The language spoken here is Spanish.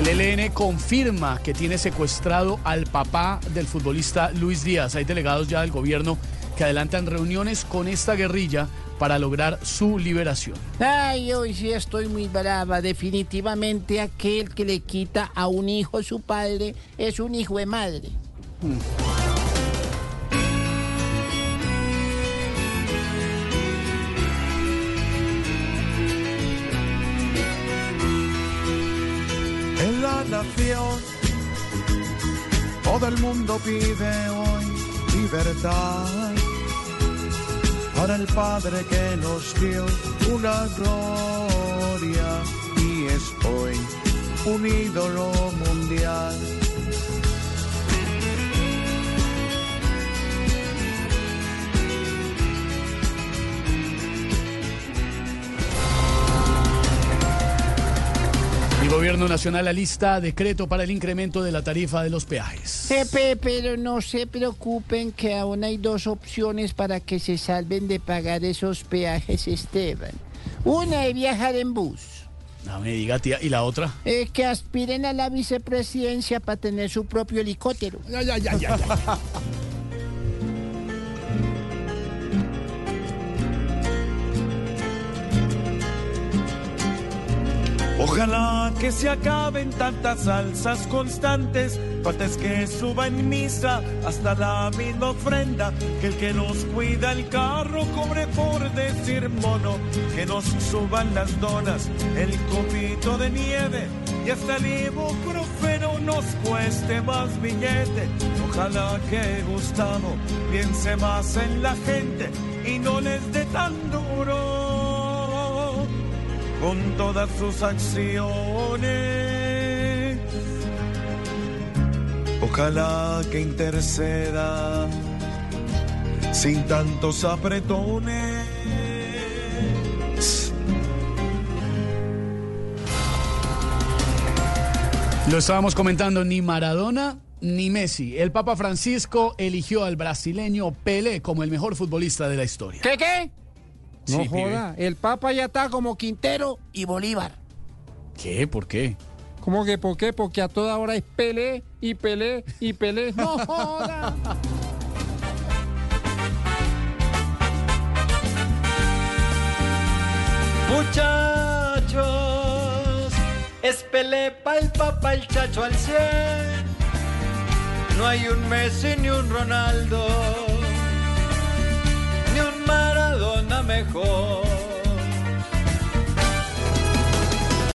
El ELN confirma que tiene secuestrado al papá del futbolista Luis Díaz. Hay delegados ya del gobierno que adelantan reuniones con esta guerrilla para lograr su liberación. Ay, hoy sí estoy muy brava. Definitivamente aquel que le quita a un hijo su padre es un hijo de madre. En todo el mundo pide hoy libertad para el Padre que nos dio una gloria y es hoy un ídolo gobierno nacional alista decreto para el incremento de la tarifa de los peajes. Pepe, pero no se preocupen que aún hay dos opciones para que se salven de pagar esos peajes, Esteban. Una es viajar en bus. No me diga, tía. ¿Y la otra? Eh, que aspiren a la vicepresidencia para tener su propio helicóptero. Ya, ya, ya, ya. ya. Ojalá que se acaben tantas salsas constantes, es que suba en misa hasta la misma ofrenda, que el que nos cuida el carro cobre por decir mono, que nos suban las donas, el copito de nieve y hasta el ibuprofeno nos cueste más billete. Ojalá que Gustavo piense más en la gente y no les dé tan duro con todas sus acciones. Ojalá que interceda sin tantos apretones. Lo estábamos comentando, ni Maradona ni Messi. El Papa Francisco eligió al brasileño Pelé como el mejor futbolista de la historia. ¿Qué, qué? No Sí, joda, el Papa ya está como Quintero y Bolívar. ¿Qué? ¿Por qué? ¿Cómo que por qué? Porque a toda hora es Pelé y Pelé y Pelé. No joda. Muchachos, es Pelé pa' el papá, el chacho al cien. No hay un Messi ni un Ronaldo,